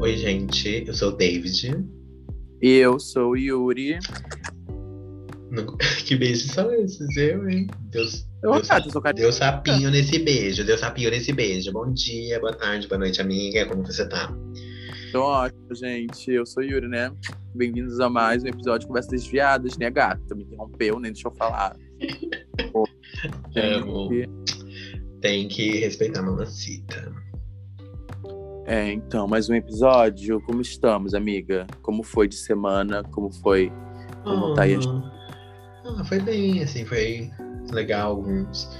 Oi, gente, eu sou o David. E eu sou o Yuri. No- Que beijos são esses, eu, hein? Deus, Eu, Deus, cara, sou sapinho nesse beijo, deu sapinho nesse beijo. Bom dia, boa tarde, boa noite, amiga. Como você tá? Tô ótimo, gente. Eu sou o Yuri, né? Bem-vindos a mais um episódio de Conversas Desviadas, né, gata? Me interrompeu, nem deixou eu falar. Pô, Amo. Tem que respeitar a mamacita. É, então, mais um episódio. Como estamos, amiga? Como foi de semana? Como foi? Como tá aí? Ah, foi bem, assim, foi legal alguns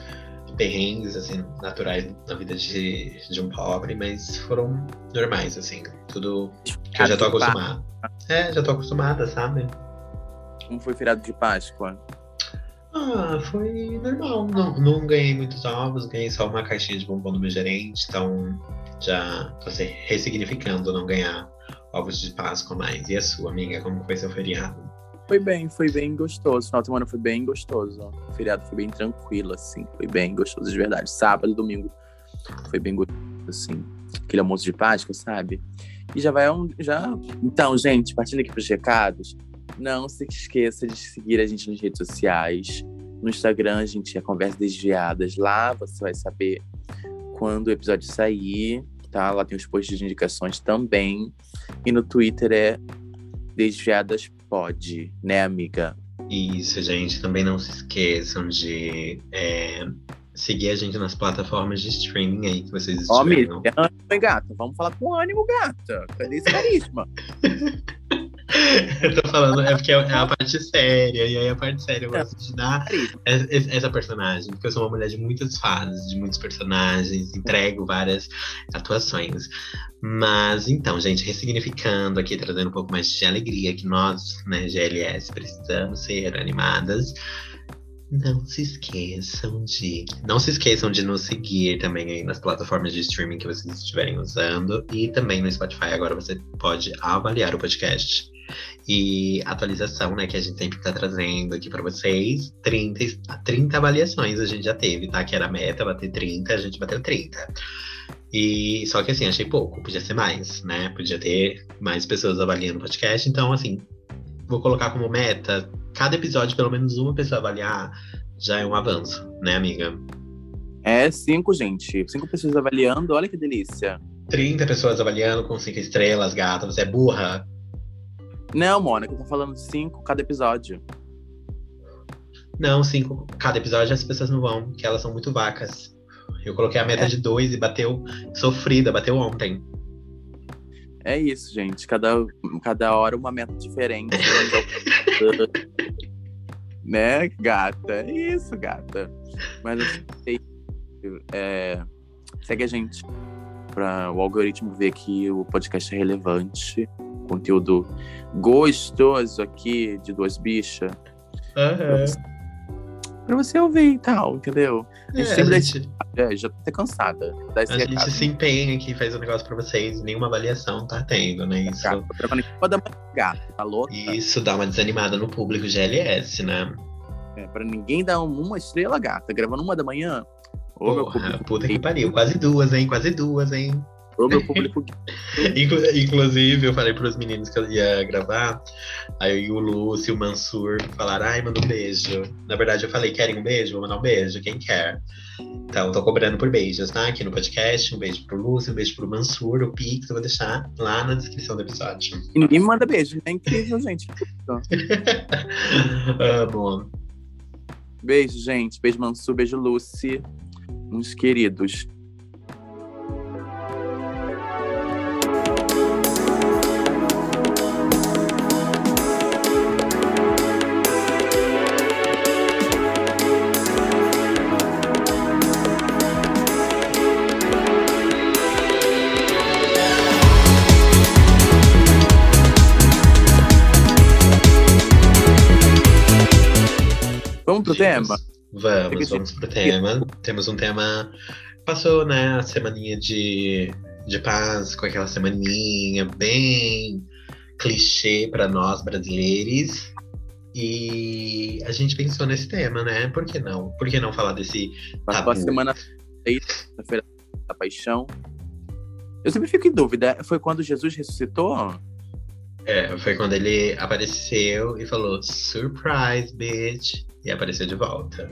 perrengues, assim, naturais na vida de, de um pobre, mas foram normais, assim, tudo que eu já tô acostumada. É, já tô acostumada, sabe? Como foi o feriado de Páscoa? Ah, foi normal. Não, não ganhei muitos ovos, ganhei só uma caixinha de bombom do meu gerente, então já se ressignificando não ganhar ovos de Páscoa mais. E a sua, amiga, como foi seu feriado? Foi bem, foi bem gostoso. Final de semana foi bem gostoso. O feriado foi bem tranquilo, assim. Foi bem gostoso de verdade. Sábado e domingo foi bem gostoso, assim. Aquele almoço de Páscoa, sabe? E já vai um. Já... Então, gente, partindo aqui pros recados, não se esqueça de seguir a gente nas redes sociais. No Instagram, a gente é Conversas Desviadas. Lá você vai saber quando o episódio sair, tá? Lá tem os posts de indicações também. E no Twitter é Desviadas Pod, né, amiga? Isso, gente. Também não se esqueçam de é, seguir a gente nas plataformas de streaming aí que vocês Ó, estiverem. amiga, ânimo, gata? Vamos falar com ânimo, gata. Cadê esse carisma? eu tô falando, é porque é a parte séria, e aí a parte séria eu gosto de dar essa personagem, porque eu sou uma mulher de muitas fases, de muitos personagens, entrego várias atuações. Mas então, gente, ressignificando aqui, trazendo um pouco mais de alegria, que nós, né, GLS, precisamos ser animadas. Não se esqueçam de. Não se esqueçam de nos seguir também aí nas plataformas de streaming que vocês estiverem usando. E também no Spotify. Agora você pode avaliar o podcast. E atualização, né, que a gente sempre tá trazendo aqui pra vocês. 30, es- 30 avaliações a gente já teve, tá? Que era a meta, bater 30, a gente bateu 30. E só que assim, achei pouco, podia ser mais, né? Podia ter mais pessoas avaliando o podcast. Então, assim, vou colocar como meta, cada episódio, pelo menos uma pessoa avaliar, já é um avanço, né, amiga? É cinco, gente. Cinco pessoas avaliando. Olha que delícia. 30 pessoas avaliando com cinco estrelas, gata, você é burra. Não, Mônica, eu tô falando cinco cada episódio. Não, cinco cada episódio as pessoas não vão, porque elas são muito vacas. Eu coloquei a meta É. de dois e bateu sofrida, bateu ontem. É isso, gente. Cada, cada hora uma meta diferente. né, gata? É isso, gata. Mas assim, é, segue a gente para o algoritmo ver que o podcast é relevante. Conteúdo gostoso aqui de duas bichas. Aham. Pra você ouvir e tal, entendeu? A gente É, sempre a gente, É, já tô até cansada. A gente recado. se empenha aqui, faz um negócio pra vocês, nenhuma avaliação tá tendo, né? Isso, manhã, gata, tá isso dá uma desanimada no público GLS, né? É, pra ninguém dar um- uma estrela, gata. Gravando uma da manhã. Ô, meu Porra, público. puta que pariu, quase duas, hein? Quase duas, hein? Ô, meu público. Inclu- Inclusive, eu falei pros meninos que eu ia gravar, aí o Lúcio e o Mansur falaram, ai, manda um beijo. Na verdade, eu falei, querem um beijo? Vou mandar um beijo, quem quer? Então, tô cobrando por beijos, tá? Aqui no podcast, um beijo pro Lúcio, um beijo pro Mansur, o Pix, eu vou deixar lá na descrição do episódio. E ninguém me manda beijo. É incrível, gente. Amo. Beijo, gente. Beijo, Mansu. Beijo, Lucy. Uns queridos. Vamos pro tema? Vamos, vamos pro tema. Temos um tema. Passou, né, a semaninha de, de Páscoa, aquela semaninha bem clichê para nós brasileiros. E a gente pensou nesse tema, né? Por que não? Por que não falar desse Passou a tabu? semana feira da Paixão. Eu sempre fico em dúvida. Foi quando Jesus ressuscitou? É, foi quando ele apareceu e falou surprise, bitch. E apareceu de volta.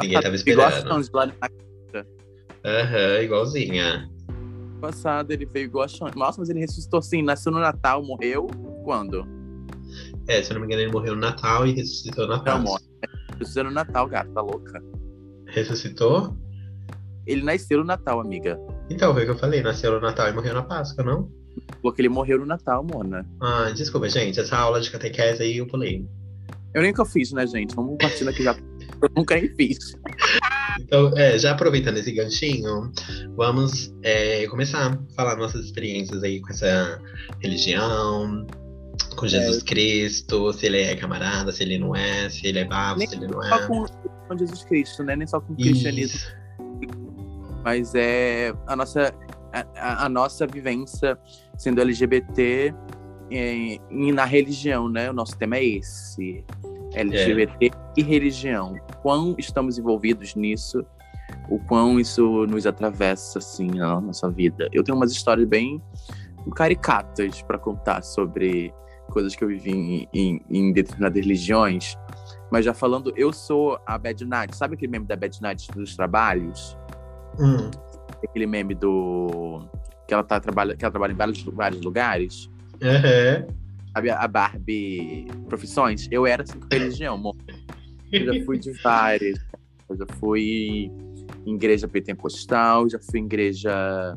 Ninguém tava esperando. Aham, uhum, igualzinha. Passado ele veio igual a Nossa, mas ele ressuscitou sim, nasceu no Natal, morreu quando? É, se eu não me engano, ele morreu no Natal e ressuscitou no Natal. Não, morre. Ressuscitou no Natal, gata, tá louca. Ressuscitou? Ele nasceu no Natal, amiga. Então, foi o que eu falei, nasceu no Natal e morreu na Páscoa, não? Porque ele morreu no Natal, Mona. Ah, desculpa, gente. Essa aula de catequese aí eu pulei. Eu nunca fiz, né, gente? Vamos partir aqui já. Eu nunca nem fiz. Então, é, já aproveitando esse ganchinho, vamos é, começar a falar nossas experiências aí com essa religião, com Jesus é. Cristo, se ele é camarada, se ele não é, se ele é babo, Nem se ele não é. Só com, com Jesus Cristo, né? Nem só com o cristianismo. Mas é a nossa, a, a nossa vivência sendo LGBT em, na religião, né? O nosso tema é esse. LGBT é. e religião. Quão estamos envolvidos nisso, o quão isso nos atravessa, assim, na nossa vida. Eu tenho umas histórias bem caricatas para contar sobre coisas que eu vivi em, em, em, determinadas religiões. Mas já falando, eu sou a Bad Night. Sabe aquele meme da Bad Night dos trabalhos? Hum. Aquele meme do... Que ela, tá, trabalha, que ela trabalha em vários, vários lugares. Uhum. Sabe a Barbie Profissões? Eu era assim com religião, amor. Eu já fui de várias. Eu já fui em igreja pentecostal, já fui em igreja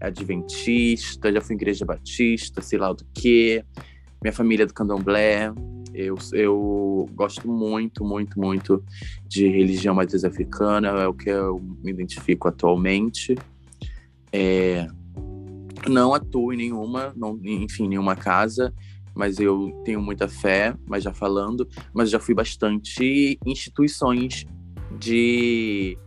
adventista, já fui em igreja batista, sei lá do que. Minha família é do candomblé. Eu, eu gosto muito, muito, muito de religião matriz africana, é o que eu me identifico atualmente. É, não atuo em nenhuma, não, enfim, nenhuma casa, mas eu tenho muita fé, mas já falando, mas já fui bastante instituições de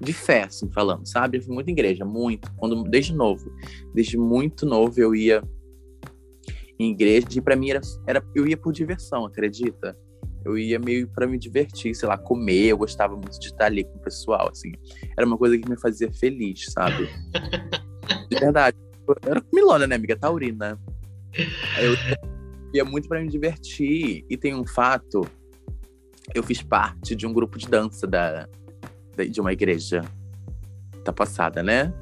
de fé, assim, falando, sabe? Eu fui muito igreja, muito, quando desde novo, desde muito novo eu ia em igreja e para mim era, era eu ia por diversão, acredita? Eu ia meio para me divertir, sei lá, comer, eu gostava muito de estar ali com o pessoal, assim. Era uma coisa que me fazia feliz, sabe? De verdade. Era milona, né, amiga? Taurina. Eu ia muito para me divertir. E tem um fato: eu fiz parte de um grupo de dança da, de uma igreja. Tá passada, né?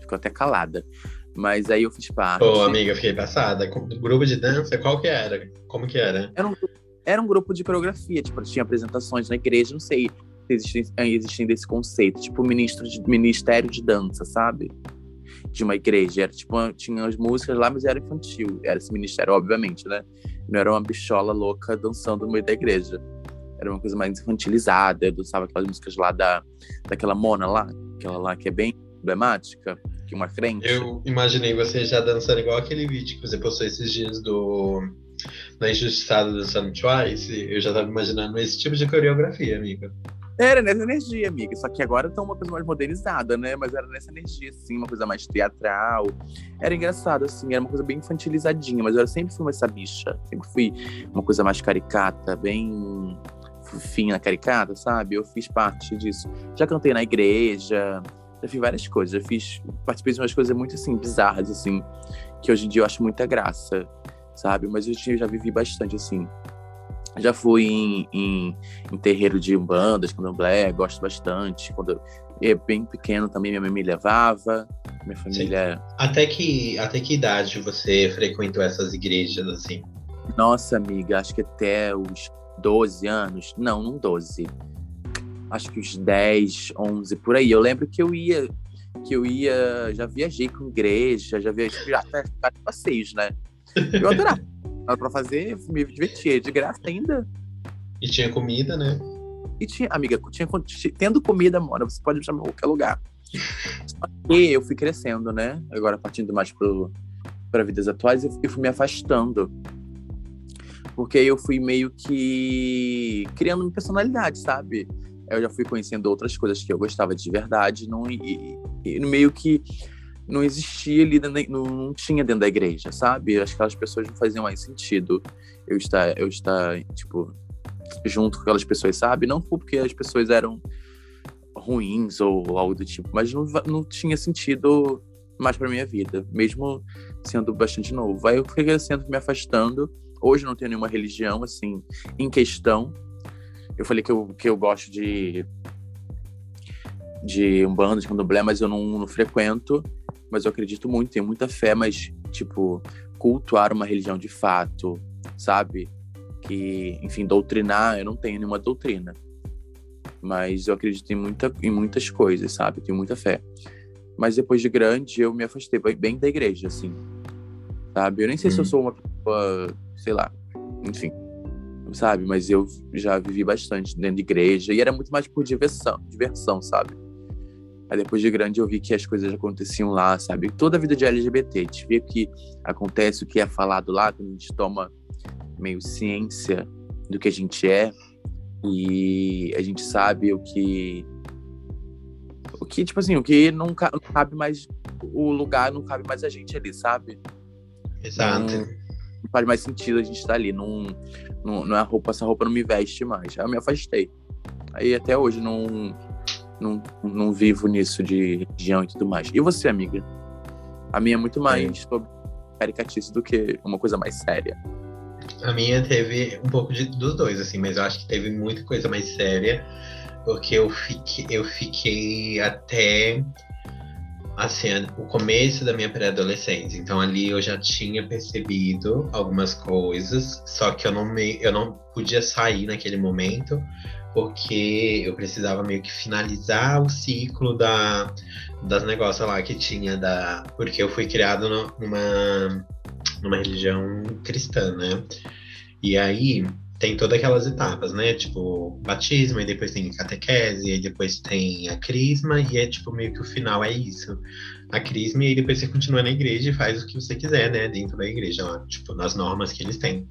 Ficou até calada. Mas aí eu fiz parte. Pô, amiga, fiquei passada. Grupo de dança, qual que era? Como que era? Era um, era um grupo de coreografia, tipo, tinha apresentações na igreja, não sei se existem, existem desse conceito, tipo ministro de, ministério de dança, sabe? De uma igreja. Era tipo, tinha as músicas lá, mas era infantil. Era esse ministério, obviamente, né? Não era uma bichola louca dançando no meio da igreja. Era uma coisa mais infantilizada. Eu dançava aquelas músicas lá da, daquela Mona lá, aquela lá que é bem emblemática, que uma crente. Eu imaginei você já dançando igual aquele vídeo que você postou esses dias do na Injustiçada dançando Twice. Eu já tava imaginando esse tipo de coreografia, amiga. Era nessa energia, amiga. Só que agora tá uma coisa mais modernizada, né? Mas era nessa energia, assim, uma coisa mais teatral. Era engraçado, assim, era uma coisa bem infantilizadinha, mas eu sempre fui essa bicha. Sempre fui uma coisa mais caricata, bem fofinha, caricata, sabe? Eu fiz parte disso. Já cantei na igreja, já fiz várias coisas. Já fiz, participei de umas coisas muito, assim, bizarras, assim, que hoje em dia eu acho muita graça, sabe? Mas eu já vivi bastante, assim. Já fui em, em, em terreiro de umbandas, candomblé, gosto bastante. Quando eu era bem pequeno também minha mãe me levava, minha família... Sim. Até que, até que idade você frequentou essas igrejas, assim? Nossa, amiga, acho que até os 12 anos. Não, não 12. Acho que os 10, 11, por aí. Eu lembro que eu ia, que eu ia, já viajei com igreja, já viajei, já até passeios, né? Eu adorava. Dava pra fazer, me divertia, de graça ainda. E tinha comida, né? E tinha, amiga, tinha, tendo comida, mora, você pode me chamar em qualquer lugar. E eu fui crescendo, né? Agora, partindo mais para vidas atuais, eu fui me afastando. Porque eu fui meio que criando uma personalidade, sabe? Eu já fui conhecendo outras coisas que eu gostava de verdade, não, e, e meio que não existia ali, não, não tinha dentro da igreja, sabe? Acho que aquelas pessoas não faziam mais sentido eu estar, eu estar, tipo, junto com aquelas pessoas, sabe? Não porque as pessoas eram ruins ou algo do tipo, mas não, não tinha sentido mais pra minha vida, mesmo sendo bastante novo. Aí eu fui crescendo, me afastando. Hoje não tenho nenhuma religião, assim, em questão. Eu falei que eu, que eu gosto de de Umbanda, de Candomblé, mas eu não, não frequento. Mas eu acredito muito, tenho muita fé, mas, tipo, cultuar uma religião de fato, sabe? Que, enfim, doutrinar, eu não tenho nenhuma doutrina. Mas eu acredito em, muita, em muitas coisas, sabe? Tenho muita fé. Mas depois de grande, eu me afastei bem da igreja, assim. Sabe? Eu nem sei hum. se eu uhum. sou uma pessoa, sei lá, enfim, sabe? Mas eu já vivi bastante dentro de igreja e era muito mais por diversão, diversão, sabe? Aí depois de grande eu vi que as coisas aconteciam lá, sabe? Toda a vida de LGBT, a gente vê o que acontece, o que é falado lá, quando a gente toma meio ciência do que a gente é e a gente sabe o que o que tipo assim, o que não, cabe mais o lugar, não cabe mais a gente ali, sabe? Exato. Não, não faz mais sentido a gente estar ali, não, não, não é a roupa, essa roupa não me veste mais. Aí eu me afastei. Aí até hoje não não, não vivo nisso de religião e tudo mais. E você, amiga? A minha é muito mais é. sobre caricatice do que uma coisa mais séria. A minha teve um pouco de, dos dois, assim, mas eu acho que teve muita coisa mais séria, porque eu fiquei, eu fiquei até assim, o começo da minha pré-adolescência. Então ali eu já tinha percebido algumas coisas, só que eu não me, eu não podia sair naquele momento, porque eu precisava meio que finalizar o ciclo da, das negócios lá que tinha da. Porque eu fui criado no, numa, numa religião cristã, né? E aí tem todas aquelas etapas, né? Tipo, batismo, e depois tem catequese, e depois tem a crisma, e é tipo meio que o final é isso. A crisma, e aí depois você continua na igreja e faz o que você quiser, né? Dentro da igreja, lá, tipo, nas normas que eles têm.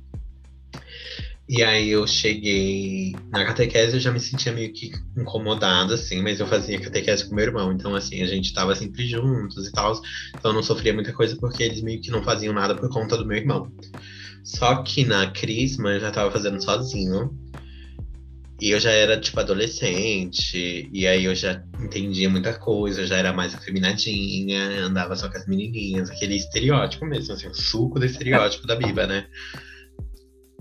E aí eu cheguei na catequese, eu já me sentia meio que incomodada, assim, mas eu fazia catequese com meu irmão, então assim, a gente tava sempre juntos e tal, então eu não sofria muita coisa porque eles meio que não faziam nada por conta do meu irmão. Só que na Crisma eu já tava fazendo sozinho, e eu já era, tipo, adolescente, e aí eu já entendia muita coisa, eu já era mais afeminadinha, andava só com as menininhas, aquele estereótipo mesmo, assim, o suco do estereótipo da Biba, né?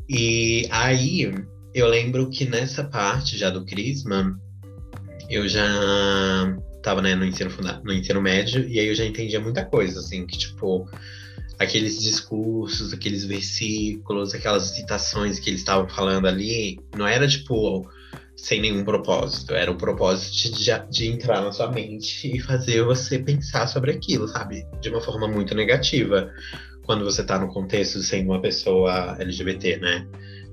E aí eu lembro que nessa parte já do Crisma, eu já tava né, no, ensino no ensino médio, e aí eu já entendia muita coisa, assim, que tipo, aqueles discursos, aqueles versículos, aquelas citações que eles estavam falando ali, não era tipo sem nenhum propósito, era o propósito de, de entrar na sua mente e fazer você pensar sobre aquilo, sabe? De uma forma muito negativa quando você tá no contexto de sendo uma pessoa LGBT, né?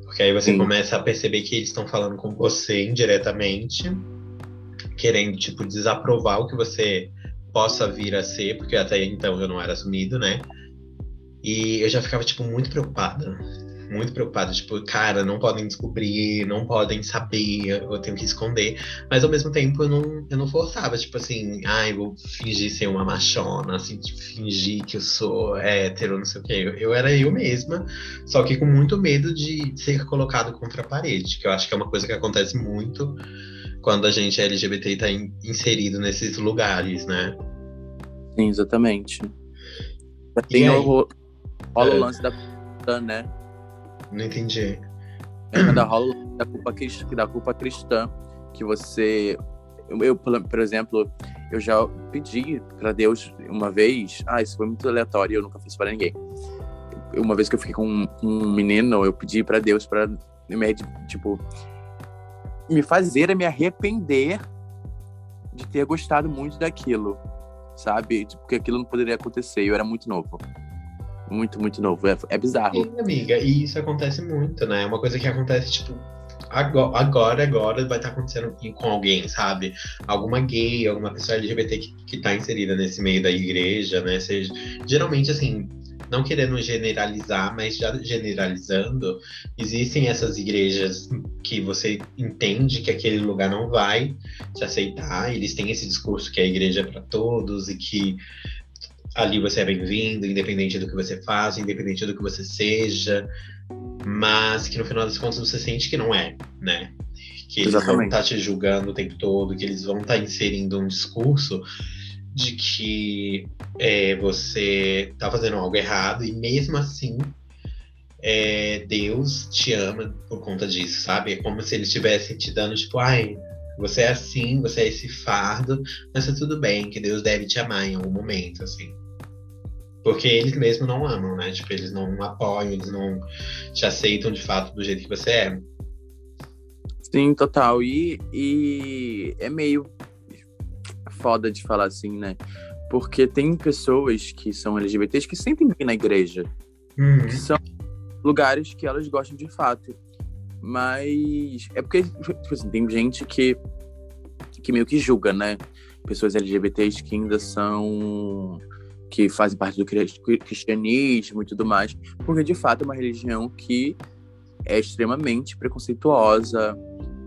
Porque aí você Sim. começa a perceber que eles estão falando com você indiretamente, querendo, tipo, desaprovar o que você possa vir a ser, porque até então eu não era assumido, né? E eu já ficava, tipo, muito preocupada muito preocupada, tipo, cara, não podem descobrir, não podem saber, eu tenho que esconder. Mas ao mesmo tempo eu não, eu não forçava, tipo assim, ai, ah, vou fingir ser uma machona, assim, tipo, fingir que eu sou hétero, não sei o quê. Eu, eu era eu mesma, só que com muito medo de ser colocado contra a parede, que eu acho que é uma coisa que acontece muito quando a gente é LGBT e tá in, inserido nesses lugares, né? Sim, exatamente. Tem o, rola o é. lance da né? Não entendi. É da rola da culpa, da culpa cristã, que você. Eu, por exemplo, eu já pedi para Deus uma vez. Ah, isso foi muito aleatório, eu nunca fiz para ninguém. Uma vez que eu fiquei com um, menino, eu pedi para Deus para me, tipo, me fazer me arrepender de ter gostado muito daquilo, sabe? Porque aquilo não poderia acontecer, eu era muito novo muito, muito novo. É, é bizarro. Sim, amiga, e isso acontece muito, né? É uma coisa que acontece, tipo, agora, agora, vai estar tá acontecendo com alguém, sabe? Alguma gay, alguma pessoa LGBT que, que tá inserida nesse meio da igreja, né? Seja, geralmente, assim, não querendo generalizar, mas já generalizando, existem essas igrejas que você entende que aquele lugar não vai te aceitar, eles têm esse discurso que a igreja é para todos e que ali você é bem-vindo, independente do que você faça, independente do que você seja, mas que no final das contas você sente que não é, né? Que eles Exatamente. vão estar tá te julgando o tempo todo, que eles vão estar tá inserindo um discurso de que é, você tá fazendo algo errado e mesmo assim é, Deus te ama por conta disso, sabe? É como se ele estivesse te dando, tipo, ai, você é assim, você é esse fardo, mas tá tudo bem, que Deus deve te amar em algum momento, assim. Porque eles mesmos não amam, né? Tipo, eles não apoiam, eles não te aceitam de fato do jeito que você é. Sim, total. E, e é meio foda de falar assim, né? Porque tem pessoas que são LGBTs que sentem bem na igreja. Uhum. Que são lugares que elas gostam de fato. Mas é porque, tipo assim, tem gente que, que meio que julga, né? Pessoas LGBTs que ainda são. Que fazem parte do cristianismo e tudo mais. Porque de fato é uma religião que é extremamente preconceituosa,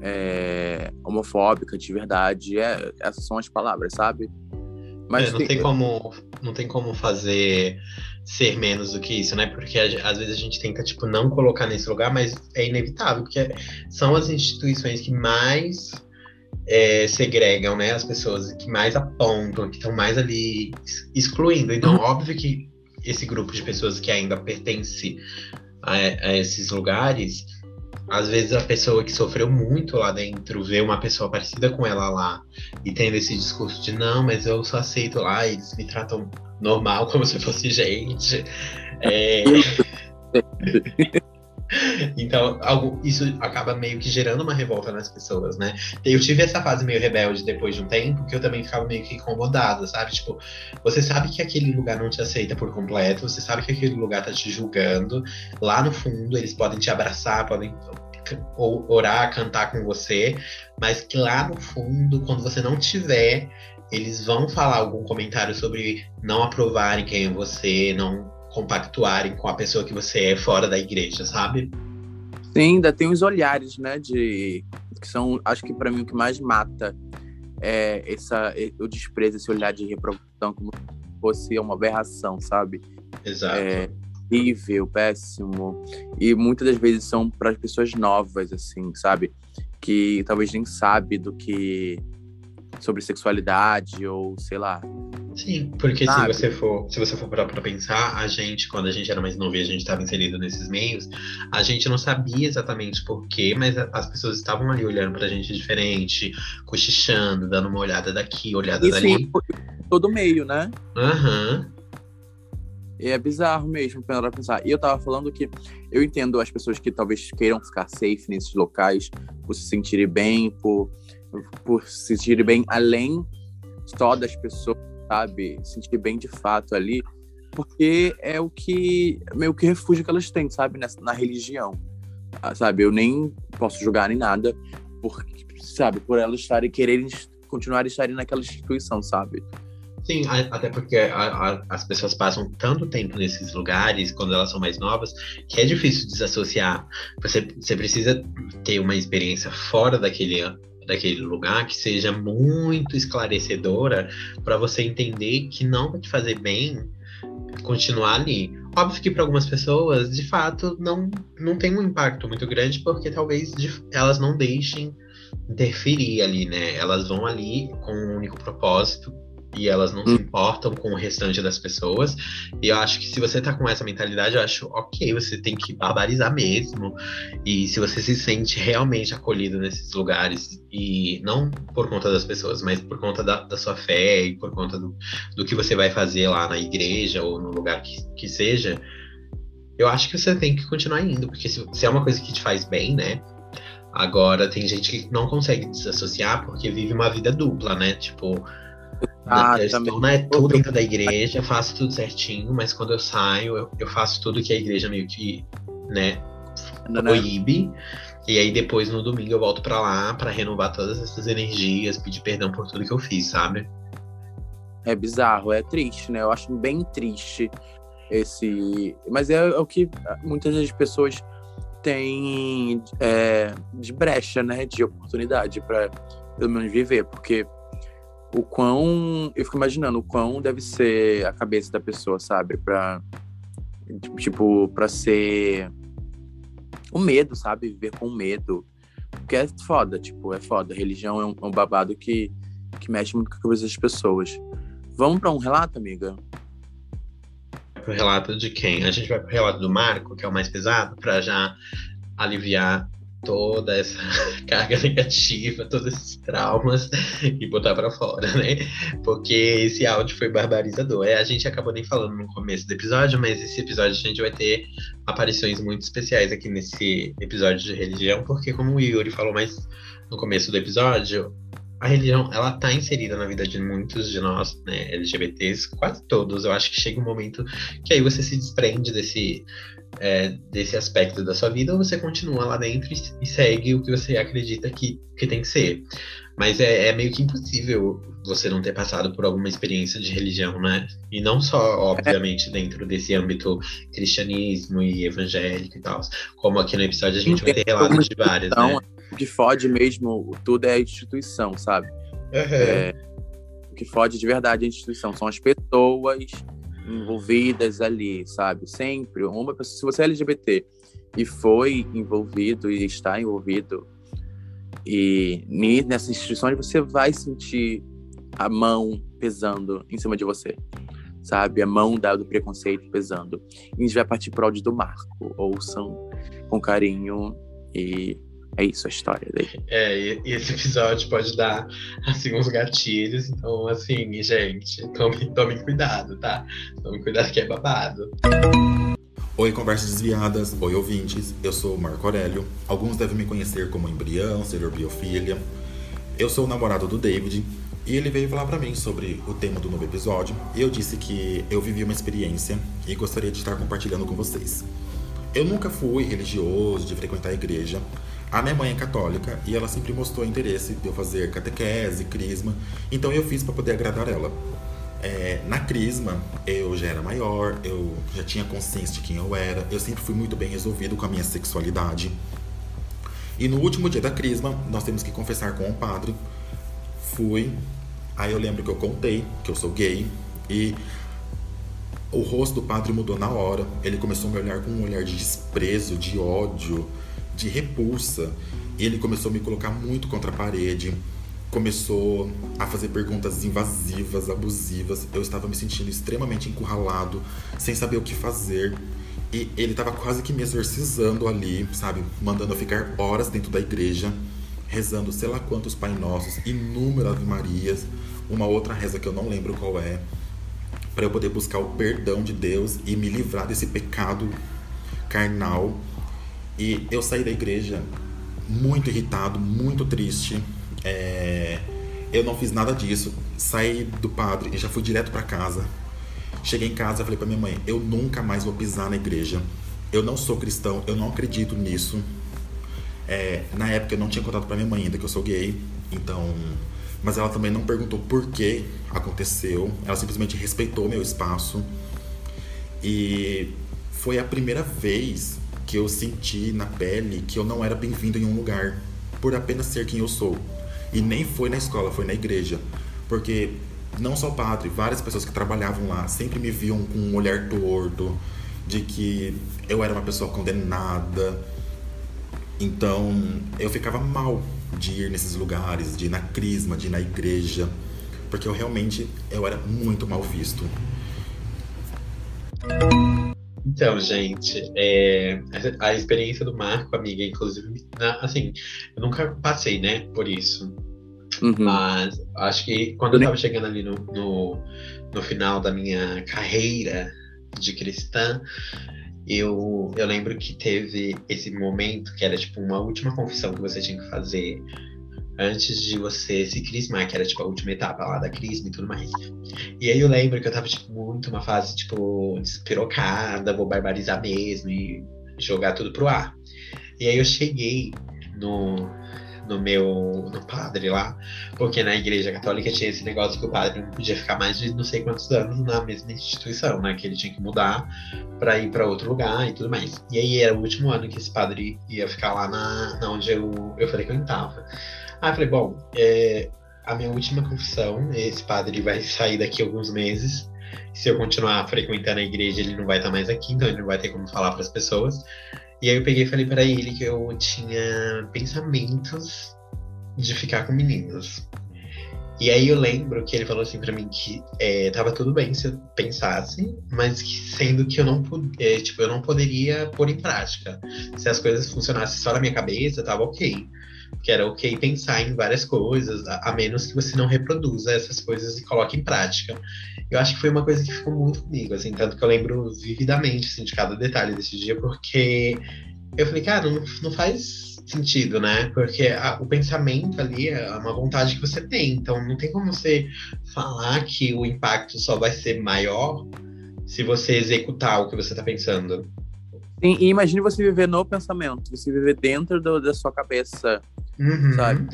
é, homofóbica de verdade. É, essas são as palavras, sabe? Mas é, não tem... tem como não tem como fazer ser menos do que isso, né? Porque às vezes a gente tenta, tipo, não colocar nesse lugar, mas é inevitável, porque são as instituições que mais é, segregam, né? As pessoas que mais apontam, que estão mais ali excluindo. Então, uhum. óbvio que esse grupo de pessoas que ainda pertence a, a esses lugares, às vezes a pessoa que sofreu muito lá dentro vê uma pessoa parecida com ela lá e tendo esse discurso de não, mas eu só aceito lá, eles me tratam normal, como se fosse gente. É... então, algo, isso acaba meio que gerando uma revolta nas pessoas, né? Eu tive essa fase meio rebelde depois de um tempo, que eu também ficava meio que incomodada, sabe? Tipo, você sabe que aquele lugar não te aceita por completo, você sabe que aquele lugar tá te julgando. Lá no fundo, eles podem te abraçar, podem orar, cantar com você, mas que lá no fundo, quando você não tiver eles vão falar algum comentário sobre não aprovarem quem é você, não compactuarem com a pessoa que você é fora da igreja, sabe? Sim, ainda tem os olhares, né, de que são, acho que para mim o que mais mata é essa o desprezo, esse olhar de reprovação como se fosse uma aberração, sabe? Exato. É, horrível, péssimo. E muitas das vezes são para pessoas novas, assim, sabe? Que talvez nem sabe do que sobre sexualidade ou sei lá. Sim, porque se você for, se você for para pensar, a gente, quando a gente era mais novo e a gente estava inserido nesses meios, a gente não sabia exatamente porquê, mas as pessoas estavam ali olhando pra gente diferente, cochichando, dando uma olhada daqui, olhada Isso dali. Todo meio, né? Aham. Uhum. É bizarro mesmo para pensar. E eu tava falando que eu entendo as pessoas que talvez queiram ficar safe nesses locais, por se sentirem bem, por por se sentir bem além só das pessoas, sabe? Se sentir bem de fato ali, porque é o que meio que refúgio que elas têm, sabe? Nessa, na religião, ah, sabe? Eu nem posso julgar nem nada, por, sabe? Por elas estarem quererem continuar estarem naquela instituição, sabe? Sim, até porque a, a, as pessoas passam tanto tempo nesses lugares, quando elas são mais novas, que é difícil desassociar. Você, você precisa ter uma experiência fora daquele daquele lugar que seja muito esclarecedora para você entender que não vai te fazer bem continuar ali. Óbvio que para algumas pessoas, de fato, não, não tem um impacto muito grande, porque talvez elas não deixem interferir ali, né? Elas vão ali com um único propósito, e elas não hum. se importam com o restante das pessoas. E eu acho que se você tá com essa mentalidade, eu acho ok, você tem que barbarizar mesmo. E se você se sente realmente acolhido nesses lugares, e não por conta das pessoas, mas por conta da, da sua fé e por conta do, do que você vai fazer lá na igreja ou no lugar que, que seja, eu acho que você tem que continuar indo, porque se, se é uma coisa que te faz bem, né? Agora, tem gente que não consegue desassociar porque vive uma vida dupla, né? Tipo, ah, eu estou né, tudo dentro da igreja, faço tudo certinho, mas quando eu saio, eu, eu faço tudo que a igreja meio que, né, proíbe. E aí depois no domingo eu volto para lá para renovar todas essas energias, pedir perdão por tudo que eu fiz, sabe? É bizarro, é triste, né? Eu acho bem triste esse. Mas é, é o que muitas das pessoas têm é, de brecha, né? De oportunidade para pelo menos viver, porque o quão. Eu fico imaginando o quão deve ser a cabeça da pessoa, sabe? Pra. Tipo, pra ser. O medo, sabe? Viver com medo. Porque é foda, tipo, é foda. A religião é um, é um babado que, que mexe muito com a cabeça das pessoas. Vamos para um relato, amiga? Pro relato de quem? A gente vai pro relato do Marco, que é o mais pesado, para já aliviar toda essa carga negativa, todos esses traumas e botar para fora, né? Porque esse áudio foi barbarizador. É, a gente acabou nem falando no começo do episódio, mas esse episódio a gente vai ter aparições muito especiais aqui nesse episódio de religião, porque como o Yuri falou mais no começo do episódio, a religião ela tá inserida na vida de muitos de nós, né, LGBTs, quase todos. Eu acho que chega um momento que aí você se desprende desse é, desse aspecto da sua vida ou você continua lá dentro e, segue o que você acredita que, que tem que ser. Mas é, é, meio que impossível você não ter passado por alguma experiência de religião, né? E não só, obviamente, dentro desse âmbito cristianismo e evangélico e tal. Como aqui no episódio a gente vai ter relatos de várias, né? O que fode mesmo tudo é a instituição, sabe? Uhum. É, o que fode de verdade é a instituição. São as pessoas envolvidas ali, sabe? Sempre. Uma pessoa, se você é LGBT e foi envolvido e está envolvido e nessas instituições você vai sentir a mão pesando em cima de você, sabe? A mão do preconceito pesando. E a gente vai partir pro áudio do Marco. Ouçam com carinho e é isso a história dele. É, e, e, esse episódio pode dar, assim, uns gatilhos. Então, assim, gente, tomem tome cuidado, tá? Tome cuidado que é babado. Oi, conversas desviadas. Oi, ouvintes. Eu sou o Marco Aurélio. Alguns devem me conhecer como embrião, ser biofilha. Eu sou o namorado do David. E ele veio falar para mim sobre o tema do novo episódio. E eu disse que eu vivi uma experiência e gostaria de estar compartilhando com vocês. Eu nunca fui religioso, de frequentar a igreja, a minha mãe é católica e ela sempre mostrou interesse de eu fazer catequese, crisma, então eu fiz para poder agradar ela. É, na crisma, eu já era maior, eu já tinha consciência de quem eu era, eu sempre fui muito bem resolvido com a minha sexualidade. E no último dia da crisma, nós temos que confessar com o padre. Fui, aí eu lembro que eu contei que eu sou gay e o rosto do padre mudou na hora. Ele começou a me olhar com um olhar de desprezo, de ódio de repulsa. Ele começou a me colocar muito contra a parede, começou a fazer perguntas invasivas, abusivas. Eu estava me sentindo extremamente encurralado, sem saber o que fazer. E ele estava quase que me exorcizando ali, sabe? Mandando eu ficar horas dentro da igreja, rezando sei lá quantos Pai Nossos, inúmeras Ave Marias, uma outra reza que eu não lembro qual é, para eu poder buscar o perdão de Deus e me livrar desse pecado carnal e eu saí da igreja muito irritado, muito triste. É... Eu não fiz nada disso. Saí do padre e já fui direto para casa. Cheguei em casa e falei para minha mãe: eu nunca mais vou pisar na igreja. Eu não sou cristão, eu não acredito nisso. É... na época eu não tinha contado para minha mãe ainda que eu sou gay, então. Mas ela também não perguntou por que aconteceu. Ela simplesmente respeitou meu espaço. E foi a primeira vez que eu senti na pele que eu não era bem-vindo em um lugar por apenas ser quem eu sou. E nem foi na escola, foi na igreja. Porque não só o padre, várias pessoas que trabalhavam lá sempre me viam com um olhar torto, de que eu era uma pessoa condenada. Então eu ficava mal de ir nesses lugares, de ir na crisma, de ir na igreja, porque eu realmente eu era muito mal visto. Então, gente, é, a experiência do Marco, amiga, inclusive, assim, eu nunca passei, né, por isso. Uhum. Mas acho que quando eu tava chegando ali no, no, no, final da minha carreira de cristã, eu, eu lembro que teve esse momento que era tipo uma última confissão que você tinha que fazer antes de você se crismar, que era tipo a última etapa lá da crisma e tudo mais. E aí eu lembro que eu tava tipo muito uma fase tipo despirocada, vou barbarizar mesmo e jogar tudo pro ar. E aí eu cheguei no no meu no padre lá, porque na igreja católica tinha esse negócio que o padre não podia ficar mais de não sei quantos anos na mesma instituição, né, que ele tinha que mudar para ir para outro lugar e tudo mais. E aí era o último ano que esse padre ia ficar lá na, na onde eu eu frequentava. Aí eu falei, bom, é, a minha última confissão, esse padre vai sair daqui alguns meses. Se eu continuar frequentando a igreja, ele não vai estar mais aqui, então ele não vai ter como falar para as pessoas. E aí eu peguei e falei para ele que eu tinha pensamentos de ficar com meninos. E aí eu lembro que ele falou assim para mim que é, tava tudo bem se eu pensasse, mas que, sendo que eu não é, tipo, eu não poderia pôr em prática. Se as coisas funcionassem só na minha cabeça, tava ok. Que era ok pensar em várias coisas, a, a menos que você não reproduza essas coisas e coloque em prática. Eu acho que foi uma coisa que ficou muito comigo, assim, tanto que eu lembro vividamente assim, de cada detalhe desse dia, porque eu falei, cara, não, não faz sentido, né? Porque a, o pensamento ali é uma vontade que você tem. Então não tem como você falar que o impacto só vai ser maior se você executar o que você está pensando. Sim, e imagine você viver no pensamento, você viver dentro do, da sua cabeça, uhum. sabe?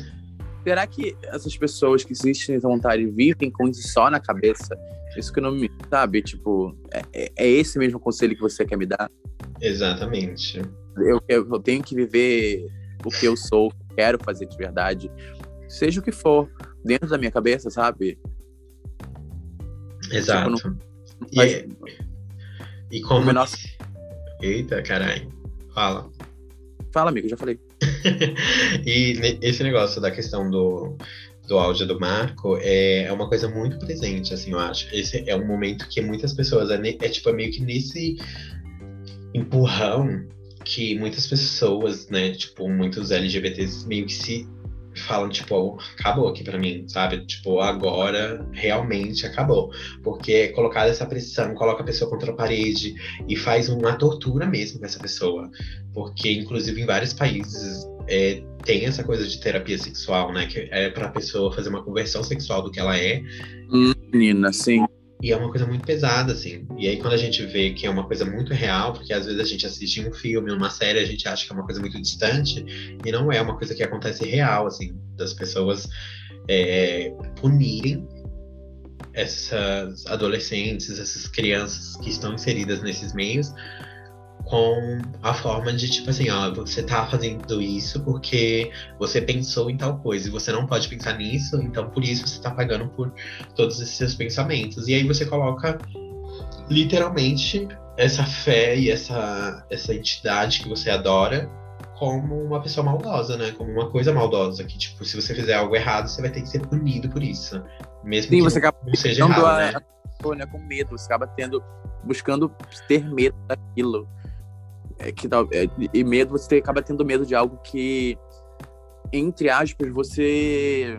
Será que essas pessoas que existem nessa vontade vivem com isso só na cabeça? Isso que não me. Sabe? Tipo, é, é, é esse mesmo conselho que você quer me dar? Exatamente. Eu, eu, eu tenho que viver o que eu sou, quero fazer de verdade, seja o que for, dentro da minha cabeça, sabe? Exato. Tipo, não, não e, e como. Menor... Eita, caralho. Fala. Fala, amigo, já falei. e esse negócio da questão do, do áudio do Marco é, é uma coisa muito presente, assim, eu acho. Esse é um momento que muitas pessoas, é, é tipo, é meio que nesse empurrão que muitas pessoas, né, tipo, muitos LGBTs meio que se falam, tipo, acabou aqui para mim, sabe? Tipo, agora realmente acabou. Porque colocar essa pressão, coloca a pessoa contra a parede e faz uma tortura mesmo com essa pessoa. Porque, inclusive, em vários países é, tem essa coisa de terapia sexual, né? Que é pra pessoa fazer uma conversão sexual do que ela é. Menina, sim. E é uma coisa muito pesada, assim. E aí, quando a gente vê que é uma coisa muito real, porque às vezes a gente assiste um filme, uma série, a gente acha que é uma coisa muito distante, e não é uma coisa que acontece real, assim, das pessoas é, punirem essas adolescentes, essas crianças que estão inseridas nesses meios, com a forma de tipo assim, ó, você tá fazendo isso porque você pensou em tal coisa e você não pode pensar nisso, então por isso você tá pagando por todos esses seus pensamentos. E aí você coloca literalmente essa fé e essa, essa entidade que você adora como uma pessoa maldosa, né? Como uma coisa maldosa, que, tipo, se você fizer algo errado, você vai ter que ser punido por isso. Mesmo Sim, que você acaba não seja errado, a, né? A, né? com medo, você acaba tendo, buscando ter medo daquilo é que é, e medo você acaba tendo medo de algo que entre aspas você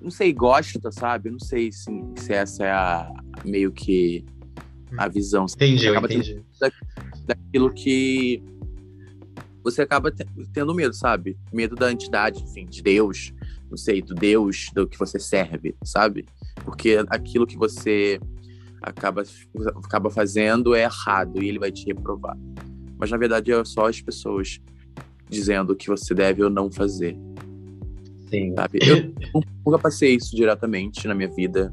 não sei gosta sabe não sei se, se essa é a meio que a hum. visão você entendi, acaba entendi. Da, daquilo que você acaba tendo medo sabe medo da entidade enfim de Deus não sei do Deus do que você serve sabe porque aquilo que você acaba, acaba fazendo é errado e ele vai te reprovar. Mas na verdade é só as pessoas dizendo o que você deve ou não fazer. Sim. Sabe? Eu nunca passei isso diretamente na minha vida,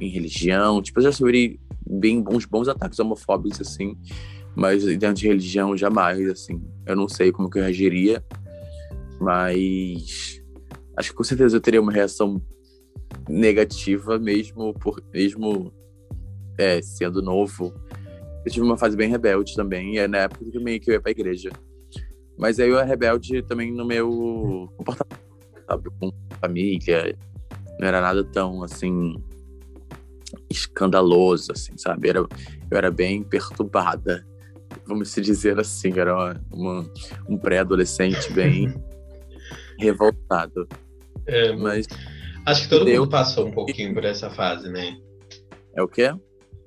em religião. Tipo, eu já sofri bem uns bons ataques homofóbicos, assim. Mas dentro de religião, jamais, assim. Eu não sei como que eu reagiria. Mas acho que com certeza eu teria uma reação negativa mesmo por mesmo é, sendo novo, eu tive uma fase bem rebelde também, e é na época que meio que eu ia pra igreja. Mas aí eu era rebelde também no meu comportamento, sabe? Com família, não era nada tão, assim, escandaloso, assim, sabe? Era, eu era bem perturbada, vamos se dizer assim, era uma, uma um pré-adolescente bem revoltado. É, mas acho que todo mundo passou um pouquinho por essa fase, né? É o quê?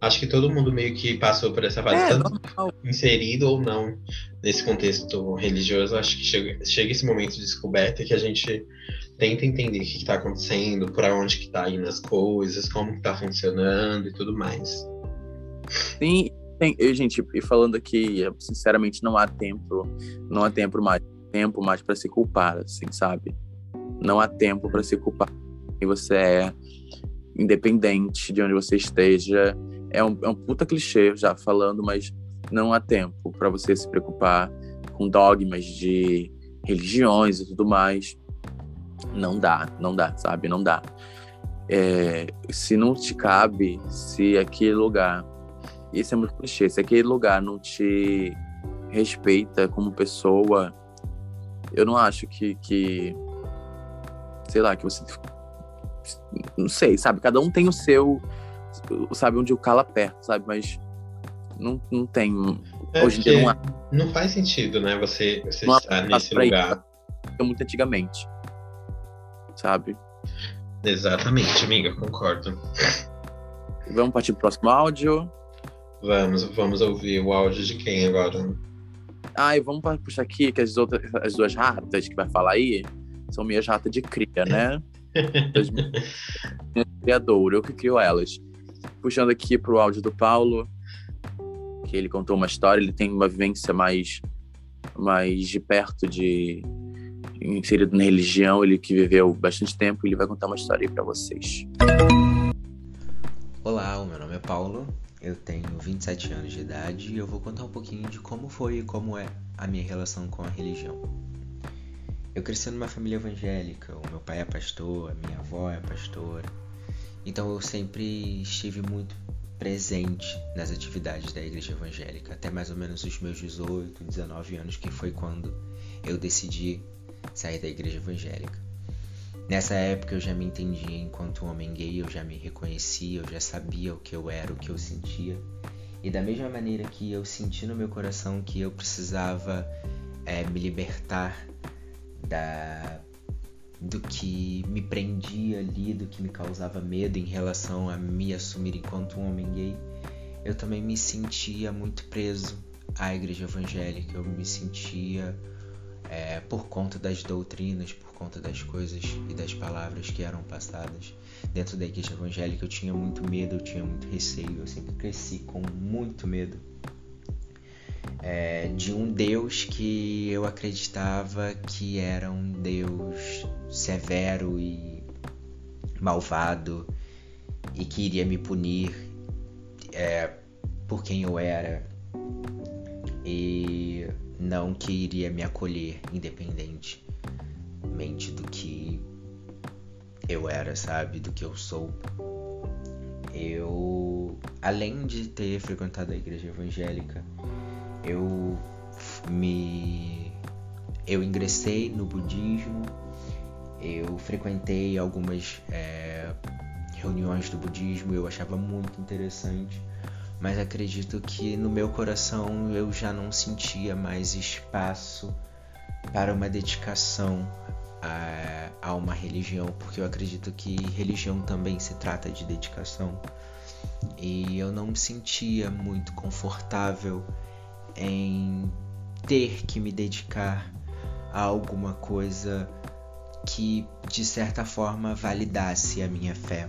Acho que todo mundo meio que passou por essa fase, é, tanto normal. inserido ou não nesse contexto religioso. Acho que chega, chega esse momento de descoberta que a gente tenta entender o que está acontecendo, para onde que tá indo as coisas, como que tá funcionando e tudo mais. Sim, tem, gente, e falando aqui, sinceramente, não há tempo, não há tempo mais, tempo mais para se culpar, assim, sabe? Não há tempo para se culpar. E você é independente de onde você esteja, é um, é um puta clichê já falando, mas não há tempo para você se preocupar com dogmas de religiões e tudo mais. Não dá, não dá, sabe? Não dá. É, se não te cabe, se aquele lugar. Isso é muito clichê. Se aquele lugar não te respeita como pessoa, eu não acho que, que sei lá, que você Não sei, sabe? Cada um tem o seu. Sabe onde o cala perto, sabe? Mas não, não tem. É hoje em dia não há. Não faz sentido, né? Você, você Não estar nesse lugar. É muito antigamente. Sabe? Exatamente, amiga, concordo. Vamos partir pro próximo áudio. Vamos, vamos ouvir o áudio de quem agora? Ah, e vamos puxar aqui que as, outras, as duas ratas que vai falar aí são minhas ratas de cria, né? Minhas criadoras, eu que crio elas. Puxando aqui pro áudio do Paulo, que ele contou uma história, ele tem uma vivência mais, mais de perto de inserido na religião, ele que viveu bastante tempo, ele vai contar uma história aí pra vocês. Olá, o meu nome é Paulo, eu tenho 27 anos de idade e eu vou contar um pouquinho de como foi e como é a minha relação com a religião. Eu cresci numa família evangélica, o meu pai é pastor, a minha avó é pastora, então eu sempre estive muito presente nas atividades da igreja evangélica, até mais ou menos os meus 18, 19 anos, que foi quando eu decidi sair da igreja evangélica. Nessa época eu já me entendia enquanto homem gay, eu já me reconhecia, eu já sabia o que eu era, o que eu sentia. E da mesma maneira que eu senti no meu coração que eu precisava eh, me libertar da do que me prendia ali, do que me causava medo em relação a me assumir enquanto um homem gay, eu também me sentia muito preso à igreja evangélica. Eu me sentia é, por conta das doutrinas, por conta das coisas e das palavras que eram passadas dentro da igreja evangélica, eu tinha muito medo, eu tinha muito receio, eu sempre cresci com muito medo é, de um Deus que eu acreditava que era um Deus severo e malvado e que iria me punir é, por quem eu era e não que iria me acolher independentemente do que eu era, sabe, do que eu sou. Eu, além de ter frequentado a igreja evangélica, eu me eu ingressei no budismo, eu frequentei algumas é, reuniões do budismo, eu achava muito interessante, mas acredito que no meu coração eu já não sentia mais espaço para uma dedicação a, a uma religião, porque eu acredito que religião também se trata de dedicação. E eu não me sentia muito confortável em ter que me dedicar a alguma coisa que de certa forma validasse a minha fé.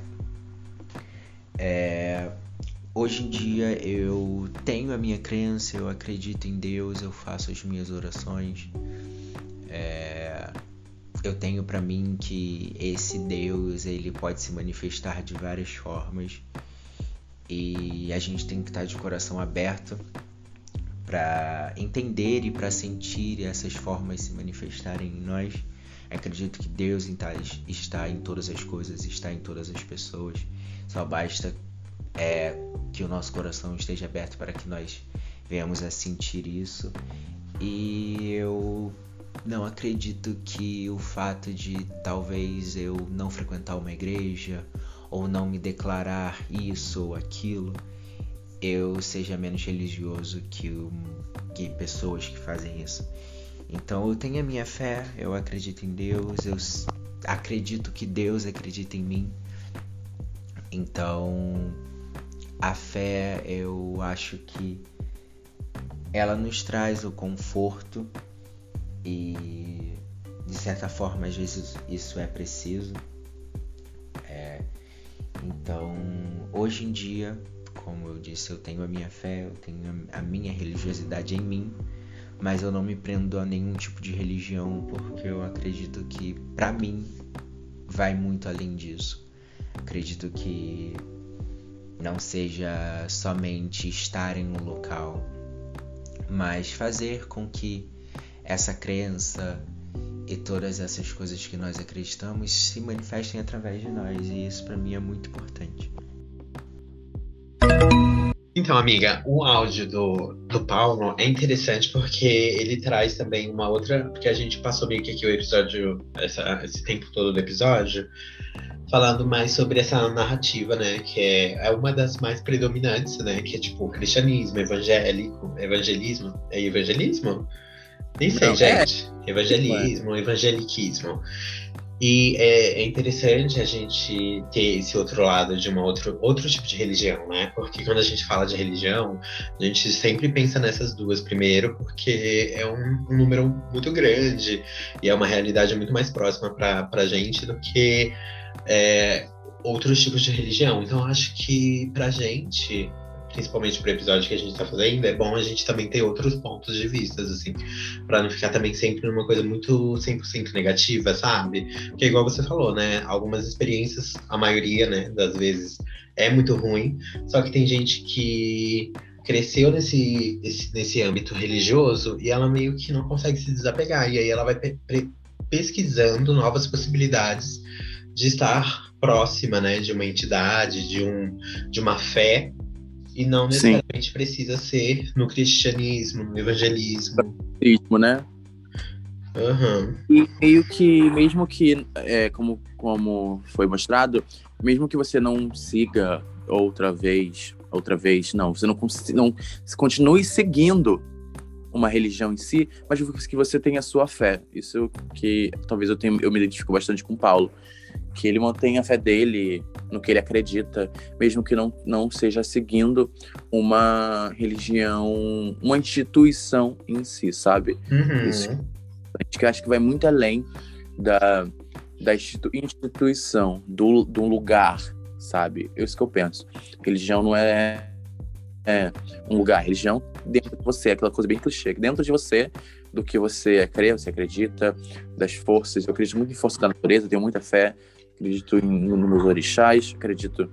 É, hoje em dia eu tenho a minha crença, eu acredito em Deus, eu faço as minhas orações. É, eu tenho para mim que esse Deus ele pode se manifestar de várias formas e a gente tem que estar de coração aberto para entender e para sentir essas formas se manifestarem em nós. Acredito que Deus está em todas as coisas, está em todas as pessoas. Só basta é, que o nosso coração esteja aberto para que nós venhamos a sentir isso. E eu não acredito que o fato de talvez eu não frequentar uma igreja ou não me declarar isso ou aquilo, eu seja menos religioso que, um, que pessoas que fazem isso. Então eu tenho a minha fé, eu acredito em Deus, eu acredito que Deus acredita em mim. Então a fé eu acho que ela nos traz o conforto e de certa forma às vezes isso é preciso. É, então hoje em dia, como eu disse, eu tenho a minha fé, eu tenho a minha religiosidade em mim, mas eu não me prendo a nenhum tipo de religião porque eu acredito que para mim vai muito além disso. Acredito que não seja somente estar em um local, mas fazer com que essa crença e todas essas coisas que nós acreditamos se manifestem através de nós, e isso para mim é muito importante. Então, amiga, o áudio do, do Paulo é interessante porque ele traz também uma outra. Porque a gente passou meio que aqui o episódio, essa, esse tempo todo do episódio, falando mais sobre essa narrativa, né? Que é, é uma das mais predominantes, né? Que é tipo cristianismo, evangélico, evangelismo. É evangelismo? Nem sei, Não, é. gente. Evangelismo, evangeliquismo. E é, é interessante a gente ter esse outro lado de uma outro, outro tipo de religião, né? Porque quando a gente fala de religião, a gente sempre pensa nessas duas primeiro, porque é um, um número muito grande e é uma realidade muito mais próxima para a gente do que é, outros tipos de religião. Então, acho que pra gente, principalmente pro episódio que a gente tá fazendo, é bom a gente também ter outros pontos de vista, assim, pra não ficar também sempre numa coisa muito 100% negativa, sabe? Porque, igual você falou, né? Algumas experiências, a maioria, né, das vezes, é muito ruim, só que tem gente que cresceu nesse, esse- nesse âmbito religioso e ela meio que não consegue se desapegar, e aí ela vai pesquisando novas possibilidades de estar próxima, né, de uma entidade, de, um, de uma fé, e não Sim. necessariamente precisa ser no cristianismo, no evangelismo. Ritmo, né? Aham. E meio que, mesmo que, é, como, como foi mostrado, mesmo que você não siga outra vez, outra vez, não, você não, não continue seguindo uma religião em si, mas que você tenha a sua fé. Isso que talvez eu, tenha, eu me identifico bastante com Paulo. Que ele mantém a fé dele no que ele acredita, mesmo que não, não seja seguindo uma religião, uma instituição em si, sabe? Uhum. Isso. que acho que vai muito além da, da institu- instituição, do, do lugar, sabe? É isso que eu penso. Religião não é, é um lugar, religião dentro de você, aquela coisa bem clichê, dentro de você, do que você crê, você acredita, das forças. Eu acredito muito em força da natureza, tenho muita fé, acredito em, no- nos orixás, acredito,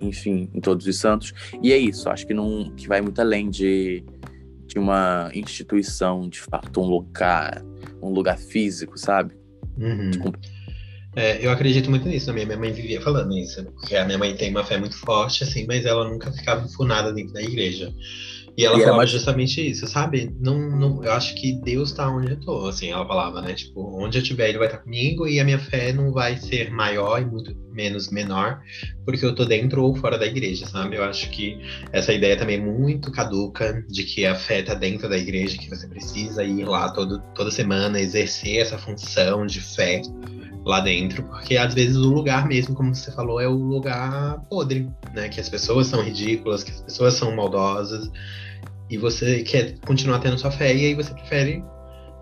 enfim, em todos os santos. E é isso, acho que, não, que vai muito além de, de uma instituição, de fato, um lugar, um lugar físico, sabe? Uhum. É, eu acredito muito nisso também. Minha mãe vivia falando isso. Porque a minha mãe tem uma fé muito forte, assim, mas ela nunca ficava enfunada dentro da igreja. E ela E falava mais- justamente isso, sabe? Não, não, eu acho que Deus tá onde eu tô, assim, ela falava, né? Tipo, onde eu estiver, ele vai estar comigo e a minha fé não vai ser maior e muito menos menor, porque eu tô dentro ou fora da igreja, sabe? Eu acho que essa ideia também é muito caduca de que a fé tá dentro da igreja, que você precisa ir lá todo, toda semana exercer essa função de fé lá dentro, porque às vezes o lugar mesmo, como você falou, é o lugar podre, né? Que as pessoas são ridículas, que as pessoas são maldosas, e você quer continuar tendo sua fé, e aí você prefere